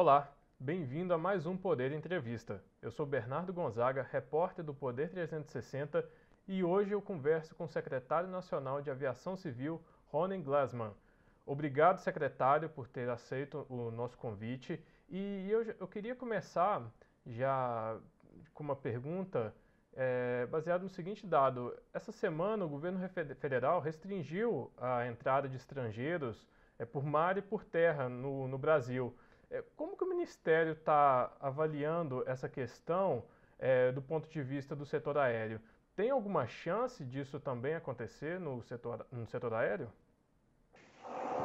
Olá, bem-vindo a mais um Poder Entrevista. Eu sou Bernardo Gonzaga, repórter do Poder 360 e hoje eu converso com o secretário nacional de Aviação Civil, Ronen Glassman. Obrigado, secretário, por ter aceito o nosso convite. E eu, eu queria começar já com uma pergunta é, baseada no seguinte dado. Essa semana, o governo federal restringiu a entrada de estrangeiros é, por mar e por terra no, no Brasil. É, como que o Ministério está avaliando essa questão é, do ponto de vista do setor aéreo? Tem alguma chance disso também acontecer no setor, no setor aéreo?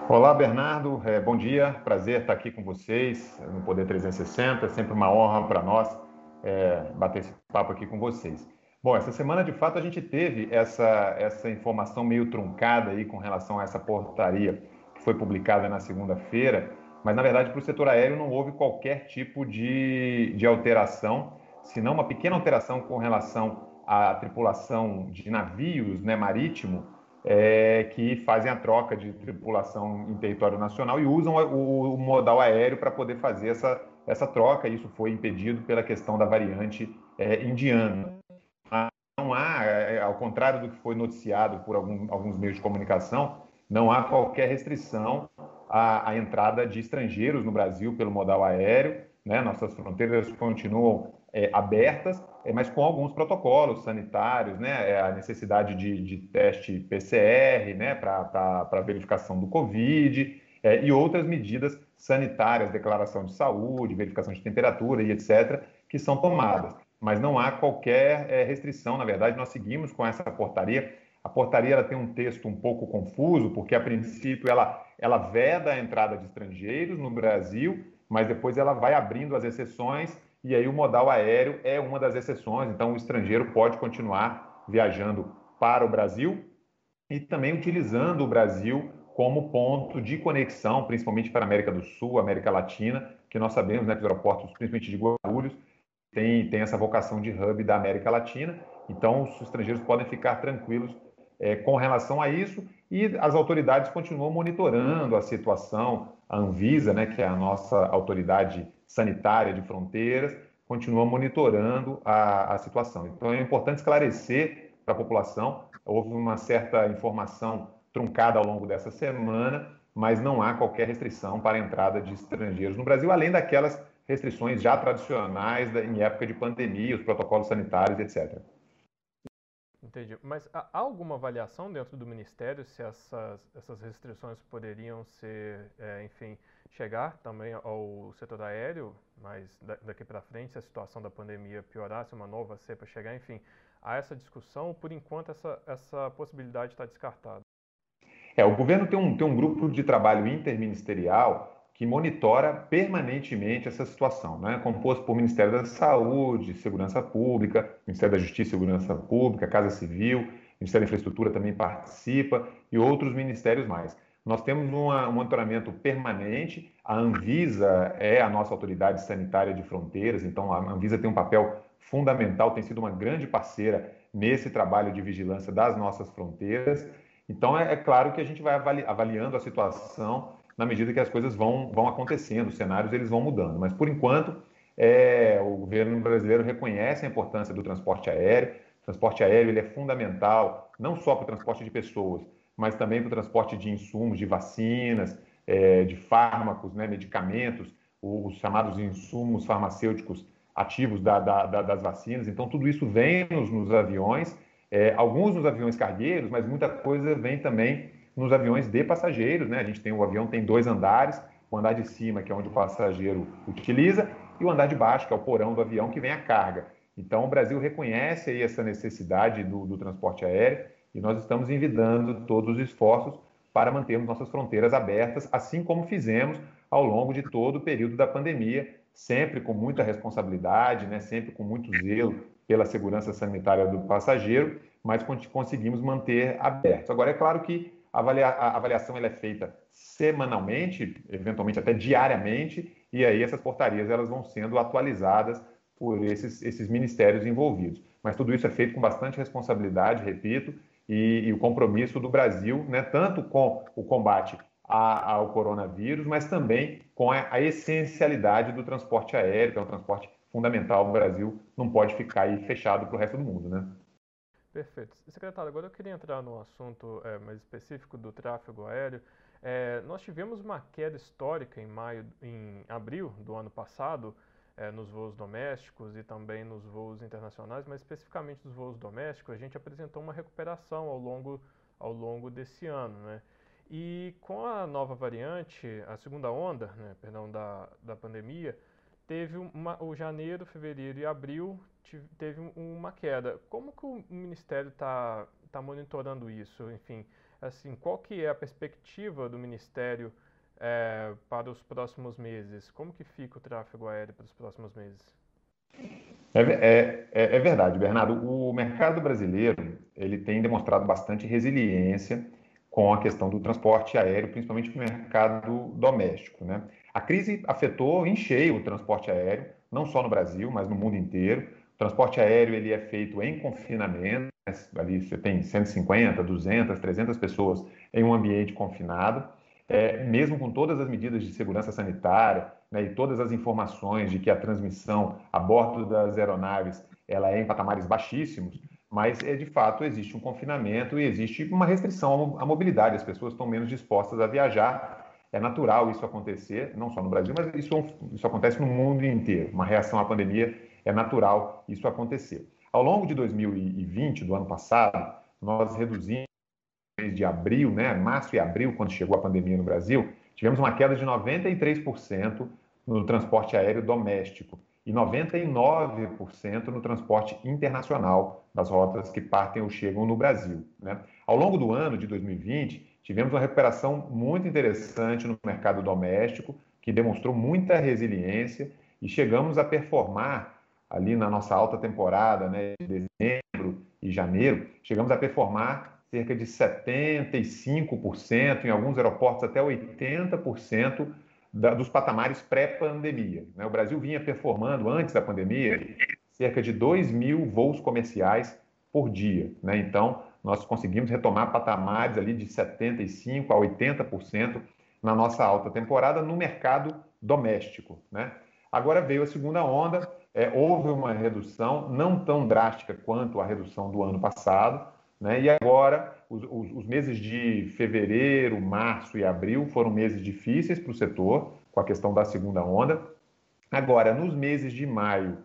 Olá, Bernardo. É, bom dia. Prazer estar aqui com vocês no Poder 360. É sempre uma honra para nós é, bater esse papo aqui com vocês. Bom, essa semana, de fato, a gente teve essa, essa informação meio truncada aí com relação a essa portaria que foi publicada na segunda-feira mas na verdade para o setor aéreo não houve qualquer tipo de, de alteração, senão uma pequena alteração com relação à tripulação de navios né, marítimo é, que fazem a troca de tripulação em território nacional e usam o, o modal aéreo para poder fazer essa, essa troca. Isso foi impedido pela questão da variante é, indiana. Não há, é, ao contrário do que foi noticiado por algum, alguns meios de comunicação, não há qualquer restrição a, a entrada de estrangeiros no Brasil pelo modal aéreo. Né? Nossas fronteiras continuam é, abertas, é, mas com alguns protocolos sanitários, né? É, a necessidade de, de teste PCR né? para verificação do Covid é, e outras medidas sanitárias, declaração de saúde, verificação de temperatura e etc., que são tomadas. Mas não há qualquer é, restrição, na verdade, nós seguimos com essa portaria. A portaria ela tem um texto um pouco confuso, porque a princípio ela ela veda a entrada de estrangeiros no Brasil, mas depois ela vai abrindo as exceções e aí o modal aéreo é uma das exceções. Então o estrangeiro pode continuar viajando para o Brasil e também utilizando o Brasil como ponto de conexão, principalmente para a América do Sul, América Latina, que nós sabemos né, que os aeroportos, principalmente de Guarulhos, tem, tem essa vocação de hub da América Latina. Então, os estrangeiros podem ficar tranquilos é, com relação a isso e as autoridades continuam monitorando a situação. A Anvisa, né, que é a nossa autoridade sanitária de fronteiras, continua monitorando a, a situação. Então é importante esclarecer para a população. Houve uma certa informação truncada ao longo dessa semana, mas não há qualquer restrição para a entrada de estrangeiros no Brasil, além daquelas restrições já tradicionais em época de pandemia, os protocolos sanitários, etc. Entendi. Mas há alguma avaliação dentro do Ministério se essas, essas restrições poderiam ser, é, enfim, chegar também ao setor aéreo, mas daqui para frente, se a situação da pandemia piorar, se uma nova cepa chegar, enfim, há essa discussão, por enquanto essa, essa possibilidade está descartada. É, o governo tem um, tem um grupo de trabalho interministerial que monitora permanentemente essa situação, né? composto por Ministério da Saúde, Segurança Pública, Ministério da Justiça e Segurança Pública, Casa Civil, Ministério da Infraestrutura também participa e outros ministérios mais. Nós temos uma, um monitoramento permanente, a Anvisa é a nossa autoridade sanitária de fronteiras, então a Anvisa tem um papel fundamental, tem sido uma grande parceira nesse trabalho de vigilância das nossas fronteiras. Então, é, é claro que a gente vai avali, avaliando a situação na medida que as coisas vão, vão acontecendo, os cenários eles vão mudando. Mas, por enquanto, é, o governo brasileiro reconhece a importância do transporte aéreo. O transporte aéreo ele é fundamental, não só para o transporte de pessoas, mas também para o transporte de insumos, de vacinas, é, de fármacos, né, medicamentos, os chamados insumos farmacêuticos ativos da, da, da, das vacinas. Então, tudo isso vem nos, nos aviões, é, alguns nos aviões cargueiros, mas muita coisa vem também nos aviões de passageiros, né? A gente tem o avião tem dois andares, o andar de cima que é onde o passageiro utiliza e o andar de baixo que é o porão do avião que vem a carga. Então o Brasil reconhece aí essa necessidade do, do transporte aéreo e nós estamos envidando todos os esforços para mantermos nossas fronteiras abertas, assim como fizemos ao longo de todo o período da pandemia, sempre com muita responsabilidade, né? Sempre com muito zelo pela segurança sanitária do passageiro, mas conseguimos manter abertos. Agora é claro que a, avalia, a avaliação ela é feita semanalmente, eventualmente até diariamente, e aí essas portarias elas vão sendo atualizadas por esses, esses ministérios envolvidos. Mas tudo isso é feito com bastante responsabilidade, repito, e, e o compromisso do Brasil, né, tanto com o combate a, ao coronavírus, mas também com a, a, essencialidade do transporte aéreo, que é um transporte fundamental. O Brasil não pode ficar aí fechado para o resto do mundo, né? Perfeito. Secretário, agora eu queria entrar no assunto é, mais específico do tráfego aéreo. É, nós tivemos uma queda histórica em maio, em abril do ano passado, é, nos voos domésticos e também nos voos internacionais, mas especificamente nos voos domésticos, a gente apresentou uma recuperação ao longo, ao longo desse ano, né? E com a nova variante, a segunda onda, né, perdão, da, da pandemia, teve uma, o janeiro, fevereiro e abril teve uma queda. Como que o Ministério está tá monitorando isso? Enfim, assim, qual que é a perspectiva do Ministério é, para os próximos meses? Como que fica o tráfego aéreo para os próximos meses? É, é, é, é verdade, Bernardo. O mercado brasileiro ele tem demonstrado bastante resiliência com a questão do transporte aéreo, principalmente no mercado doméstico. Né? A crise afetou em cheio o transporte aéreo, não só no Brasil, mas no mundo inteiro. O transporte aéreo ele é feito em confinamento, ali você tem 150, 200, 300 pessoas em um ambiente confinado. É, mesmo com todas as medidas de segurança sanitária né, e todas as informações de que a transmissão a bordo das aeronaves ela é em patamares baixíssimos, mas é, de fato existe um confinamento e existe uma restrição à mobilidade, as pessoas estão menos dispostas a viajar. É natural isso acontecer, não só no Brasil, mas isso, isso acontece no mundo inteiro. Uma reação à pandemia é natural isso acontecer. Ao longo de 2020, do ano passado, nós reduzimos de abril, né, março e abril, quando chegou a pandemia no Brasil, tivemos uma queda de 93% no transporte aéreo doméstico e 99% no transporte internacional das rotas que partem ou chegam no Brasil. Né? Ao longo do ano de 2020, tivemos uma recuperação muito interessante no mercado doméstico, que demonstrou muita resiliência e chegamos a performar ali na nossa alta temporada, né, de dezembro e janeiro, chegamos a performar cerca de 75%, em alguns aeroportos até 80% da, dos patamares pré-pandemia. Né? O Brasil vinha performando, antes da pandemia, cerca de 2 mil voos comerciais por dia. Né? Então, nós conseguimos retomar patamares ali de 75% a 80% na nossa alta temporada no mercado doméstico. Né? Agora veio a segunda onda, é, houve uma redução, não tão drástica quanto a redução do ano passado, né? e agora os, os, os, meses de fevereiro, março e abril foram meses difíceis para o setor, com a questão da segunda onda. Agora, nos meses de maio,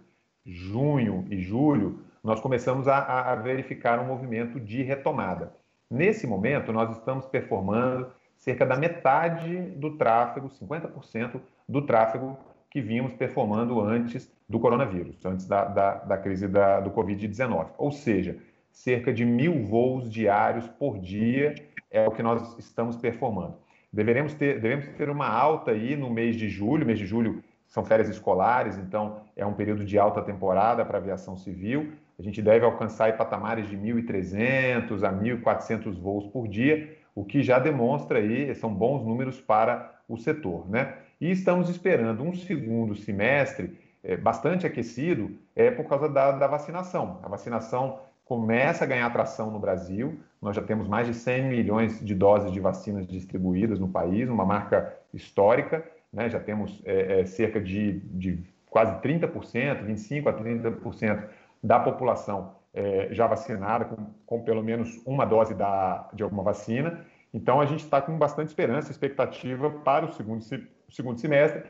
junho e julho, nós começamos a, a verificar um movimento de retomada. Nesse momento, nós estamos performando cerca da metade do tráfego, 50% do tráfego que vínhamos performando antes do coronavírus, antes da, da, da crise da, do Covid-19. Ou seja, cerca de mil voos diários por dia é o que nós estamos performando. Deveremos ter, devemos ter uma alta aí no mês de julho, mês de julho são férias escolares, então é um período de alta temporada para a aviação civil. A gente deve alcançar patamares de 1.300 a 1.400 voos por dia, o que já demonstra aí, são bons números para o setor. Né? E estamos esperando um segundo semestre é, bastante aquecido é, por causa da, da vacinação. A vacinação começa a ganhar tração no Brasil. Nós já temos mais de 100 milhões de doses de vacinas distribuídas no país, uma marca histórica. Né? Já temos é, é, cerca de, de quase 30%, 25% a 30% da população é, já vacinada com, com, pelo menos uma dose da, de alguma vacina. Então, a gente está com bastante esperança, expectativa para o segundo, segundo semestre.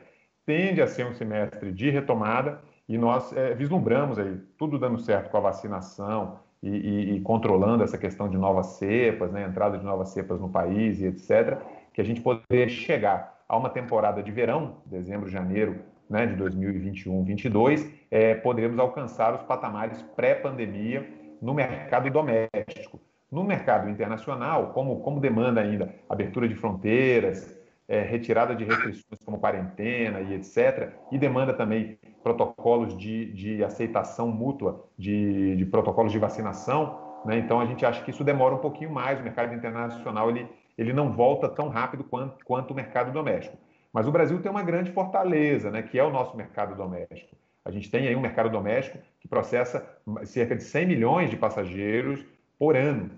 Tende a ser um semestre de retomada e nós é, vislumbramos aí tudo dando certo com a vacinação, e, e, e, controlando essa questão de novas cepas, né, entrada de novas cepas no país e etc., que a gente poderia chegar a uma temporada de verão, dezembro, janeiro né, de 2021-22, é, poderemos alcançar os patamares pré-pandemia no mercado doméstico. No mercado internacional, como, como demanda ainda abertura de fronteiras, é, retirada de restrições como quarentena e etc., e demanda também protocolos de, de aceitação mútua de, de protocolos de vacinação. Né? Então, a gente acha que isso demora um pouquinho mais. O mercado internacional ele, ele não volta tão rápido quanto, quanto o mercado doméstico. Mas o Brasil tem uma grande fortaleza, né, que é o nosso mercado doméstico. A gente tem aí um mercado doméstico que processa cerca de 100 milhões de passageiros por ano.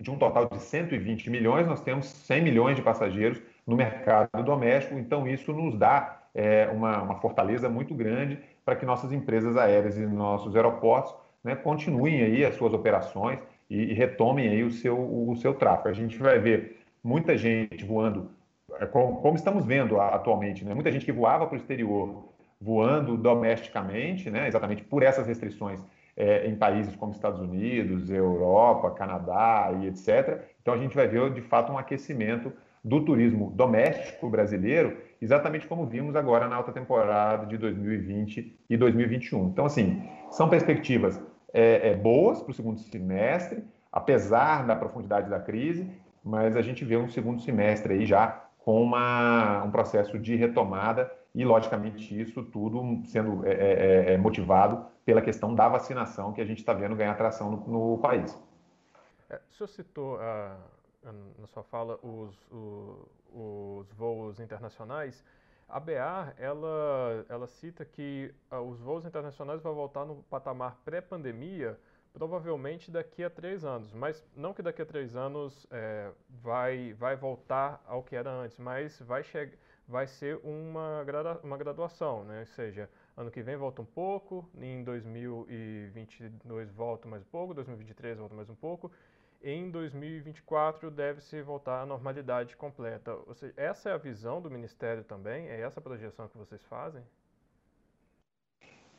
De um total de 120 milhões, nós temos 100 milhões de passageiros no mercado doméstico. Então, isso nos dá é, uma, uma, fortaleza muito grande para que nossas empresas aéreas e nossos aeroportos né, continuem aí as suas operações e, e, retomem aí o seu, o seu tráfego. A gente vai ver muita gente voando, como, como estamos vendo atualmente, né, muita gente que voava para o exterior voando domesticamente, né, exatamente por essas restrições é, em países como Estados Unidos, Europa, Canadá e etc. Então a gente vai ver de fato um aquecimento do turismo doméstico brasileiro, exatamente como vimos agora na alta temporada de 2020 e 2021. Então, assim, são perspectivas é, é, boas para o segundo semestre, apesar da profundidade da crise, mas a gente vê um segundo semestre aí já com uma, um processo de retomada e, logicamente, isso tudo sendo é, é, é, é motivado pela questão da vacinação que a gente está vendo ganhar atração no, no país. É, o senhor citou uh, na sua fala os, o, os voos internacionais. A BA ela, ela cita que uh, os voos internacionais vão voltar no patamar pré-pandemia provavelmente daqui a três anos, mas não que daqui a três anos é, vai, vai voltar ao que era antes, mas vai vai ser uma, uma graduação, né? Ou seja, ano que vem volta um pouco, em 2022 volta mais um pouco, 2023 volta mais um pouco, em 2024 deve-se voltar à normalidade completa. Ou seja, essa é a visão do Ministério também? É essa a projeção que vocês fazem?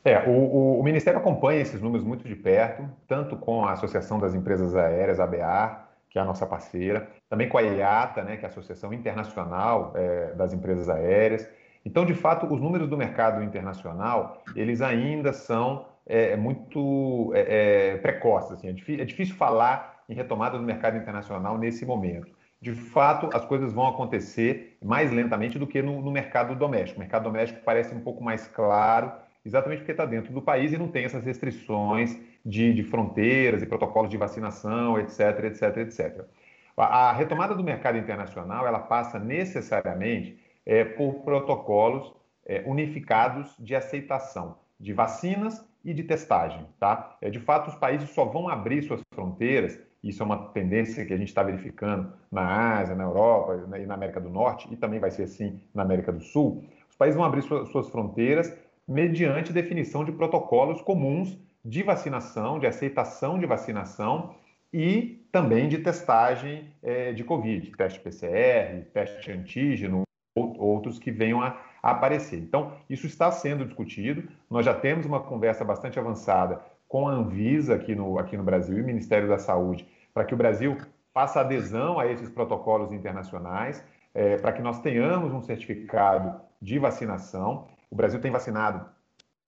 É, o, o, Ministério acompanha esses números muito de perto, tanto com a Associação das Empresas Aéreas, ABA, que é a nossa parceira, também com a IATA, né, que é a Associação Internacional é, das Empresas Aéreas. Então, de fato, os números do mercado internacional, eles ainda são é, muito é, é precoces. Assim, é, é difícil falar em retomada do mercado internacional nesse momento. De fato, as coisas vão acontecer mais lentamente do que no, no mercado doméstico. O mercado doméstico parece um pouco mais claro, exatamente porque está dentro do país e não tem essas restrições de, de fronteiras e protocolos de vacinação, etc, etc, etc. A, a retomada do mercado internacional ela passa necessariamente é, por protocolos é, unificados de aceitação de vacinas e de testagem, tá? É, de fato, os países só vão abrir suas fronteiras. Isso é uma tendência que a gente está verificando na Ásia, na Europa e na América do Norte, e também vai ser assim na América do Sul. Os países vão abrir suas fronteiras mediante definição de protocolos comuns de vacinação, de aceitação de vacinação e também de testagem é, de Covid, teste PCR, teste antígeno, outros que venham a, aparecer. Então, isso está sendo discutido. Nós já temos uma conversa bastante avançada com a Anvisa aqui no, aqui no Brasil e o Ministério da Saúde, para que o Brasil faça adesão a esses protocolos internacionais, é, para que nós tenhamos um certificado de vacinação. O Brasil tem vacinado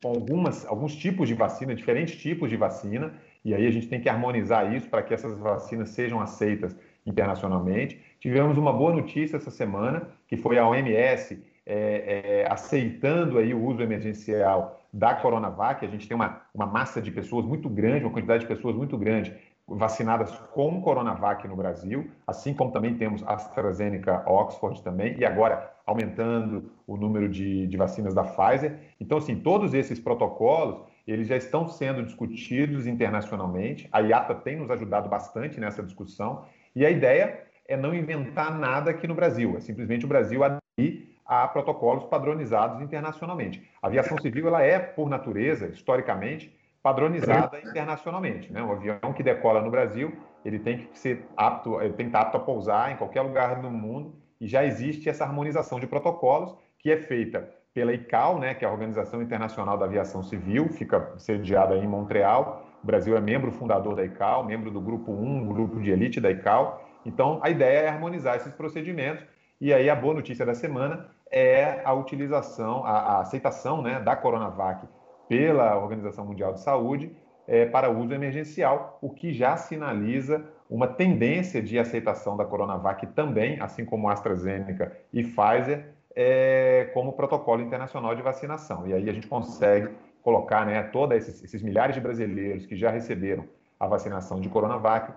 com algumas, alguns tipos de vacina, diferentes tipos de vacina, e aí a gente tem que harmonizar isso para que essas vacinas sejam aceitas internacionalmente. Tivemos uma boa notícia essa semana, que foi a OMS é, é, aceitando aí o uso emergencial da Coronavac. A gente tem uma, uma massa de pessoas muito grande, uma quantidade de pessoas muito grande vacinadas com Coronavac no Brasil, assim como também temos AstraZeneca Oxford também, e agora aumentando o número de, de vacinas da Pfizer. Então, assim, todos esses protocolos, eles já estão sendo discutidos internacionalmente. A IATA tem nos ajudado bastante nessa discussão. E a ideia é não inventar nada aqui no Brasil, é simplesmente o Brasil aderir a protocolos padronizados internacionalmente. A aviação civil, ela é, por natureza, historicamente, padronizada internacionalmente. Né? Um avião que decola no Brasil, ele tem que ser apto, ele tem que estar apto a pousar em qualquer lugar do mundo e já existe essa harmonização de protocolos que é feita pela ICAO, né, que é a Organização Internacional da Aviação Civil, fica sediada em Montreal. O Brasil é membro fundador da ICAO, membro do grupo 1, grupo de elite da ICAO. Então, a ideia é harmonizar esses procedimentos. E aí, a boa notícia da semana é a utilização, a, a aceitação né, da Coronavac pela Organização Mundial de Saúde é, para uso emergencial, o que já sinaliza uma tendência de aceitação da Coronavac também, assim como AstraZeneca e Pfizer, é, como protocolo internacional de vacinação. E aí a gente consegue colocar né, todos esses, esses milhares de brasileiros que já receberam a vacinação de Coronavac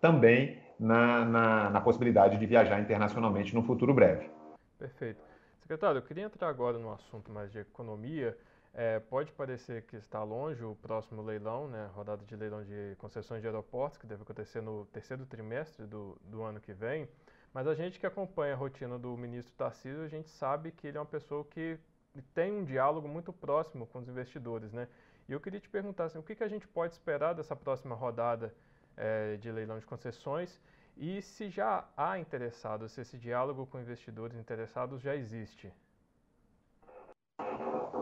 também na, na, na, possibilidade de viajar internacionalmente no futuro breve. Perfeito. Secretário, eu queria entrar agora no assunto mais de economia. É, pode parecer que está longe o próximo leilão, né, rodada de leilão de concessões de aeroportos, que deve acontecer no terceiro trimestre do, do ano que vem, Mas a gente que acompanha a rotina do ministro Tarcísio, a gente sabe que ele é uma pessoa que tem um diálogo muito próximo com os investidores, né? E eu queria te perguntar assim, o que, que a gente pode esperar dessa próxima rodada é, de leilão de concessões e se já há interessados, se esse diálogo com investidores interessados já existe.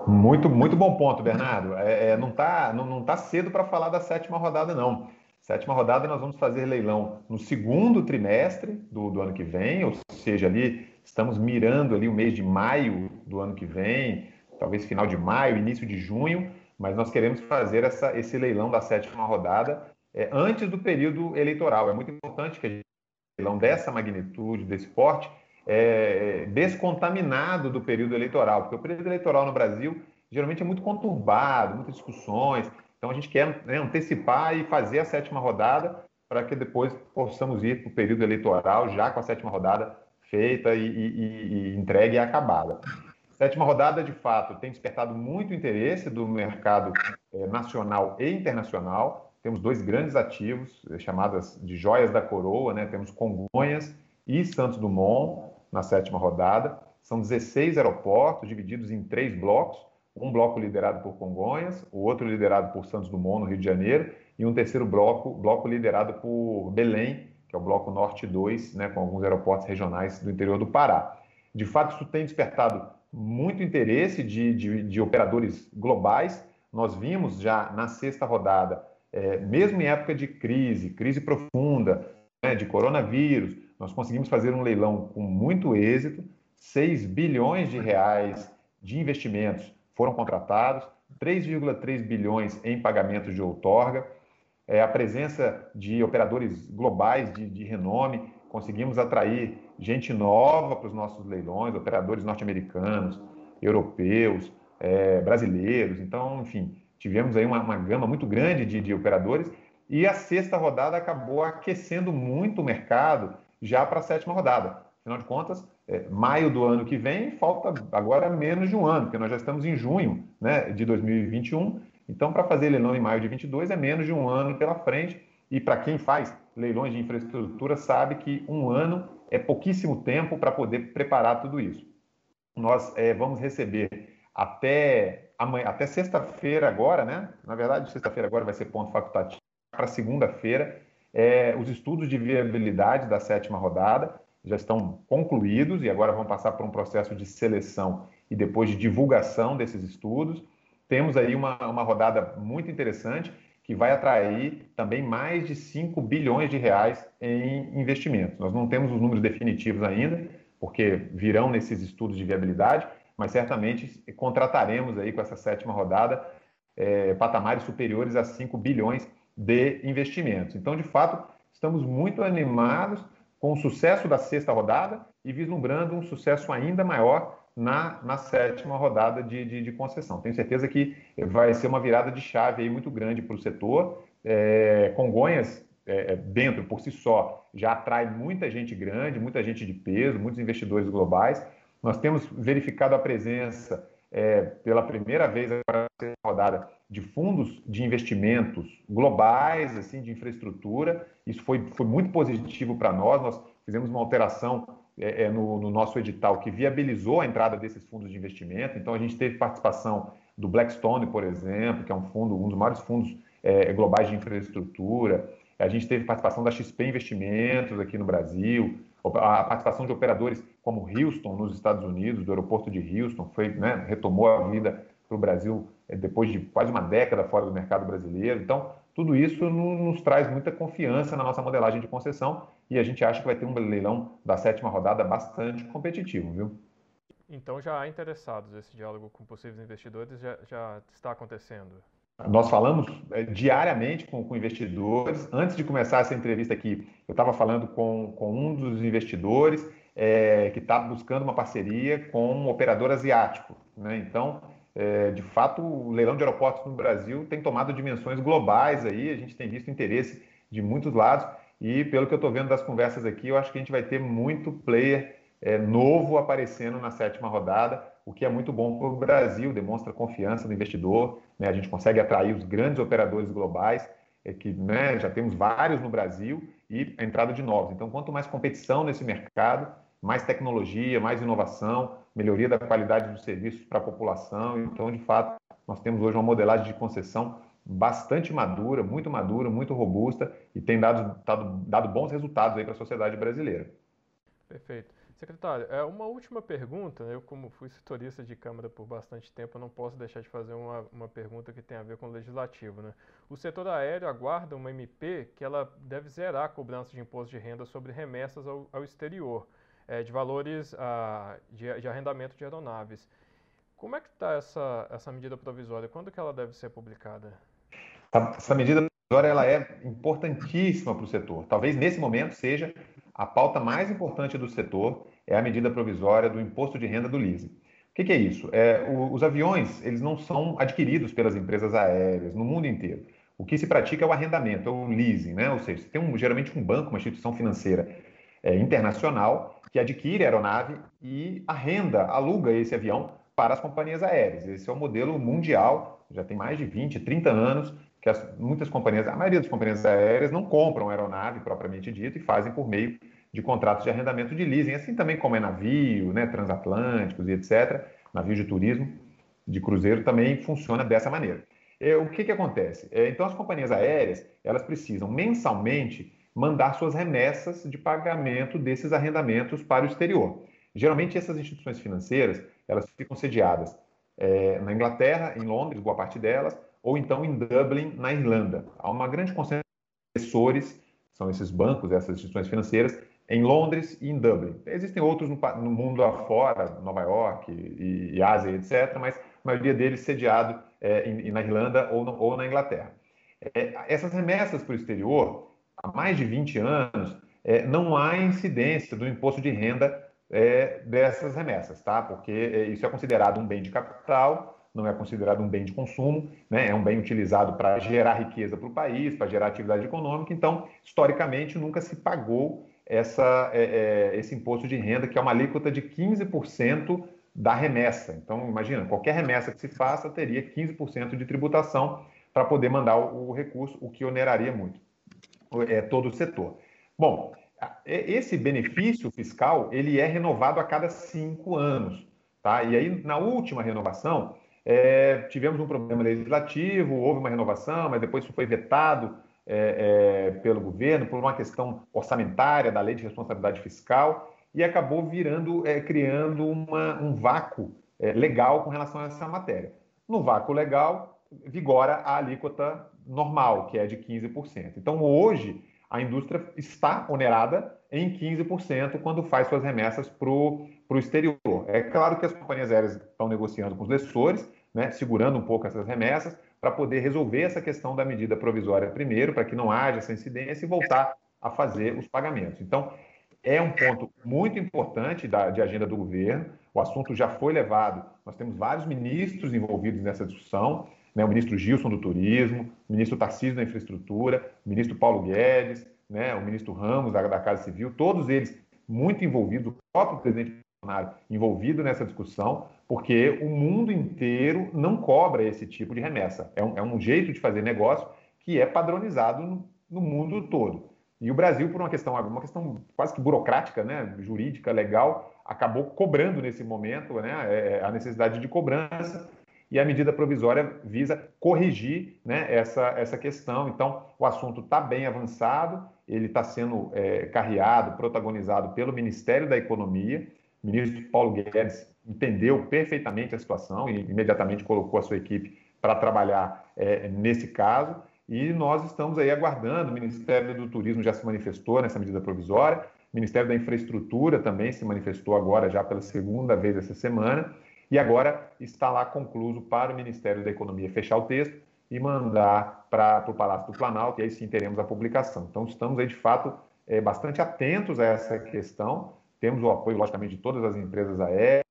Muito, muito bom ponto, Bernardo. É, é, não está não, não tá cedo para falar da sétima rodada, não. Sétima rodada nós vamos fazer leilão no segundo trimestre do, do ano que vem, ou seja, ali estamos mirando ali o mês de maio do ano que vem, talvez final de maio, início de junho, mas nós queremos fazer essa, esse leilão da sétima rodada é, antes do período eleitoral. É muito importante que a gente leilão dessa magnitude, desse porte, é, descontaminado do período eleitoral, porque o período eleitoral no Brasil geralmente é muito conturbado, muitas discussões. Então a gente quer né, antecipar e fazer a sétima rodada para que depois possamos ir para o período eleitoral já com a sétima rodada feita e, e, e entregue e acabada. Sétima rodada, de fato, tem despertado muito interesse do mercado é, nacional e internacional. Temos dois grandes ativos, é, chamadas de joias da coroa, né? temos Congonhas e Santos Dumont na sétima rodada. São 16 aeroportos divididos em três blocos, um bloco liderado por Congonhas, o outro liderado por Santos Dumont, no Rio de Janeiro, e um terceiro bloco, bloco liderado por Belém, que é o bloco Norte 2, né, com alguns aeroportos regionais do interior do Pará. De fato, isso tem despertado muito interesse de, de, de operadores globais. Nós vimos já na sexta rodada, é, mesmo em época de crise, crise profunda, né, de coronavírus, nós conseguimos fazer um leilão com muito êxito, 6 bilhões de reais de investimentos foram contratados, 3,3 bilhões em pagamentos de outorga, é, a presença de operadores globais de, de renome, conseguimos atrair gente nova para os nossos leilões, operadores norte-americanos, europeus, é, brasileiros. Então, enfim, tivemos aí uma, uma gama muito grande de, de, operadores e a sexta rodada acabou aquecendo muito o mercado já para a sétima rodada. Afinal de contas, é, maio do ano que vem falta agora menos de um ano, porque nós já estamos em junho né, de 2021. Então, para fazer leilão em maio de 22 é menos de um ano pela frente. E para quem faz leilões de infraestrutura sabe que um ano é pouquíssimo tempo para poder preparar tudo isso. Nós é, vamos receber até amanhã, até sexta-feira agora, né? Na verdade, sexta-feira agora vai ser ponto facultativo para segunda-feira. É, os estudos de viabilidade da sétima rodada já estão concluídos e agora vão passar por um processo de seleção e depois de divulgação desses estudos. Temos aí uma, uma rodada muito interessante que vai atrair também mais de 5 bilhões de reais em investimentos. Nós não temos os números definitivos ainda, porque virão nesses estudos de viabilidade, mas certamente contrataremos aí com essa sétima rodada é, patamares superiores a 5 bilhões de investimentos. Então, de fato, estamos muito animados com o sucesso da sexta rodada e vislumbrando um sucesso ainda maior na, na sétima rodada de, de, de, concessão. Tenho certeza que vai ser uma virada de chave aí muito grande para o setor. É, Congonhas, é, é, dentro por si só, já atrai muita gente grande, muita gente de peso, muitos investidores globais. Nós temos verificado a presença é, pela primeira vez agora rodada de fundos de investimentos globais, assim, de infraestrutura. Isso foi, foi muito positivo para nós. Nós fizemos uma alteração é, é, no, no, nosso edital que viabilizou a entrada desses fundos de investimento. Então, a gente teve participação do Blackstone, por exemplo, que é um fundo, um dos maiores fundos é, globais de infraestrutura. A gente teve participação da XP Investimentos aqui no Brasil, a participação de operadores como Houston, nos Estados Unidos, do aeroporto de Houston, foi, né, retomou a vida para o Brasil é, depois de quase uma década fora do mercado brasileiro. Então, tudo isso nos traz muita confiança na nossa modelagem de concessão e a gente acha que vai ter um leilão da sétima rodada bastante competitivo, viu? Então já há interessados, esse diálogo com possíveis investidores já, já está acontecendo? Nós falamos é, diariamente com, com, investidores. Antes de começar essa entrevista aqui, eu estava falando com, com, um dos investidores é, que está buscando uma parceria com um operador asiático. Né? Então, é, de fato, o leilão de aeroportos no Brasil tem tomado dimensões globais aí. A gente tem visto interesse de muitos lados. E pelo que eu estou vendo das conversas aqui, eu acho que a gente vai ter muito player é, novo aparecendo na sétima rodada, o que é muito bom para o Brasil, demonstra confiança do investidor, né? a gente consegue atrair os grandes operadores globais, é que né, já temos vários no Brasil, e a entrada de novos. Então, quanto mais competição nesse mercado, mais tecnologia, mais inovação, melhoria da qualidade dos serviços para a população. Então, de fato, nós temos hoje uma modelagem de concessão bastante madura, muito madura, muito robusta e tem dado, dado, dado bons resultados aí para a sociedade brasileira. Perfeito. Secretário, é uma última pergunta. Eu, como fui setorista de Câmara por bastante tempo, não posso deixar de fazer uma, uma pergunta que tem a ver com o legislativo. Né? O setor aéreo aguarda uma MP que ela deve zerar a cobrança de imposto de renda sobre remessas ao, ao exterior, é, de valores a, de, de arrendamento de aeronaves. Como é que está essa, essa medida provisória? Quando que ela deve ser publicada? Essa medida provisória ela é importantíssima para o setor. Talvez nesse momento seja a pauta mais importante do setor é a medida provisória do imposto de renda do leasing. O que, que é isso? É, o, os aviões eles não são adquiridos pelas empresas aéreas no mundo inteiro. O que se pratica é o arrendamento, é o leasing, né? Ou seja, tem um, geralmente um banco, uma instituição financeira é, internacional que adquire a aeronave e arrenda, aluga esse avião para as companhias aéreas. Esse é o modelo mundial, já tem mais de 20, 30 anos que as, muitas companhias, a maioria das companhias aéreas não compram aeronave propriamente dito e fazem por meio de contratos de arrendamento de leasing, assim também como é navio, né, transatlânticos e etc. Navio de turismo, de cruzeiro também funciona dessa maneira. É, o que, que acontece? É, então as companhias aéreas elas precisam mensalmente mandar suas remessas de pagamento desses arrendamentos para o exterior. Geralmente essas instituições financeiras elas ficam sediadas é, na Inglaterra, em Londres, boa parte delas, ou então em Dublin, na Irlanda. Há uma grande concentração de assessores, são esses bancos, essas instituições financeiras, em Londres e em Dublin. Existem outros no, no mundo afora, Nova York e, e, Ásia, etc., mas a maioria deles sediado é, em, na Irlanda ou, no, ou na Inglaterra. É, essas remessas para o exterior, há mais de 20 anos, é, não há incidência do imposto de renda é, dessas remessas, tá? porque é, isso é considerado um bem de capital não é considerado um bem de consumo, né? é um bem utilizado para gerar riqueza para o país, para gerar atividade econômica. Então, historicamente, nunca se pagou essa, é, é, esse imposto de renda, que é uma alíquota de 15% da remessa. Então, imagina, qualquer remessa que se faça teria 15% de tributação para poder mandar o, o, recurso, o que oneraria muito é, todo o setor. Bom, esse benefício fiscal ele é renovado a cada cinco anos. Tá? E aí, na última renovação, é, tivemos um problema legislativo, houve uma renovação, mas depois isso foi vetado é, é, pelo governo por uma questão orçamentária da lei de responsabilidade fiscal e acabou virando, é, criando uma, um vácuo é, legal com relação a essa matéria. No vácuo legal, vigora a alíquota normal, que é de 15%. Então, hoje, a indústria está onerada em 15% quando faz suas remessas para o exterior. É claro que as companhias aéreas estão negociando com os lessores, né, segurando um pouco essas remessas, para poder resolver essa questão da medida provisória primeiro, para que não haja essa incidência e voltar a fazer os pagamentos. Então, é um ponto muito importante da, de agenda do governo. O assunto já foi levado, nós temos vários ministros envolvidos nessa discussão, né, o ministro Gilson do Turismo, o ministro Tarcísio da Infraestrutura, o ministro Paulo Guedes, né, o ministro Ramos da, da Casa Civil, todos eles muito envolvidos, o próprio presidente envolvido nessa discussão, porque o mundo inteiro não cobra esse tipo de remessa. É um, é um jeito de fazer negócio que é padronizado no, no, mundo todo. E o Brasil, por uma questão, uma questão quase que burocrática, né, jurídica, legal, acabou cobrando nesse momento né, é, é a necessidade de cobrança e a medida provisória visa corrigir né, essa, essa questão. Então, o assunto está bem avançado, ele está sendo é, carreado, protagonizado pelo Ministério da Economia. O ministro Paulo Guedes entendeu perfeitamente a situação e imediatamente colocou a sua equipe para trabalhar é, nesse caso. E nós estamos aí aguardando. O Ministério do Turismo já se manifestou nessa medida provisória, o Ministério da Infraestrutura também se manifestou agora, já pela segunda vez essa semana e agora está lá concluso para o Ministério da Economia fechar o texto e mandar para o Palácio do Planalto, e aí sim teremos a publicação. Então, estamos aí, de fato, é, bastante atentos a essa questão. Temos o apoio, logicamente, de todas as empresas aéreas,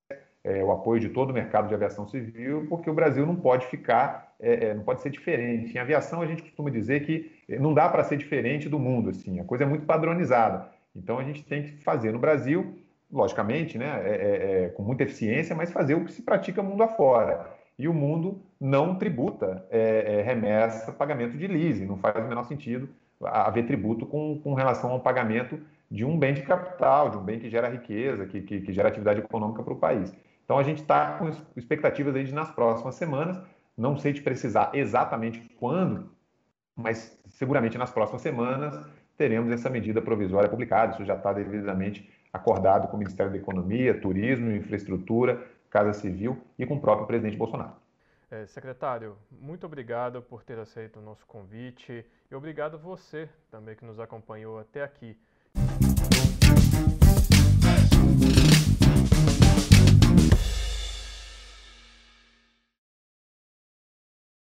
é, o apoio de todo o mercado de aviação civil, porque o Brasil não pode ficar, é, é não pode ser diferente. Em aviação, a gente costuma dizer que não dá para ser diferente do mundo, assim, a coisa é muito padronizada. Então, a gente tem que fazer no Brasil logicamente, né, é, é, é, com muita eficiência, mas fazer o que se pratica mundo afora. E o mundo não tributa é, é, remessa, pagamento de leasing, não faz o menor sentido haver tributo com, com relação ao pagamento de um bem de capital, de um bem que gera riqueza, que, que, que gera atividade econômica para o país. Então a gente está com expectativas aí de nas próximas semanas, não sei te precisar exatamente quando, mas seguramente nas próximas semanas teremos essa medida provisória publicada, isso já está devidamente acordado com o Ministério da Economia, Turismo, Infraestrutura, Casa Civil e com o próprio presidente Bolsonaro. É, secretário, muito obrigado por ter aceito o nosso convite e obrigado você também que nos acompanhou até aqui. Thank you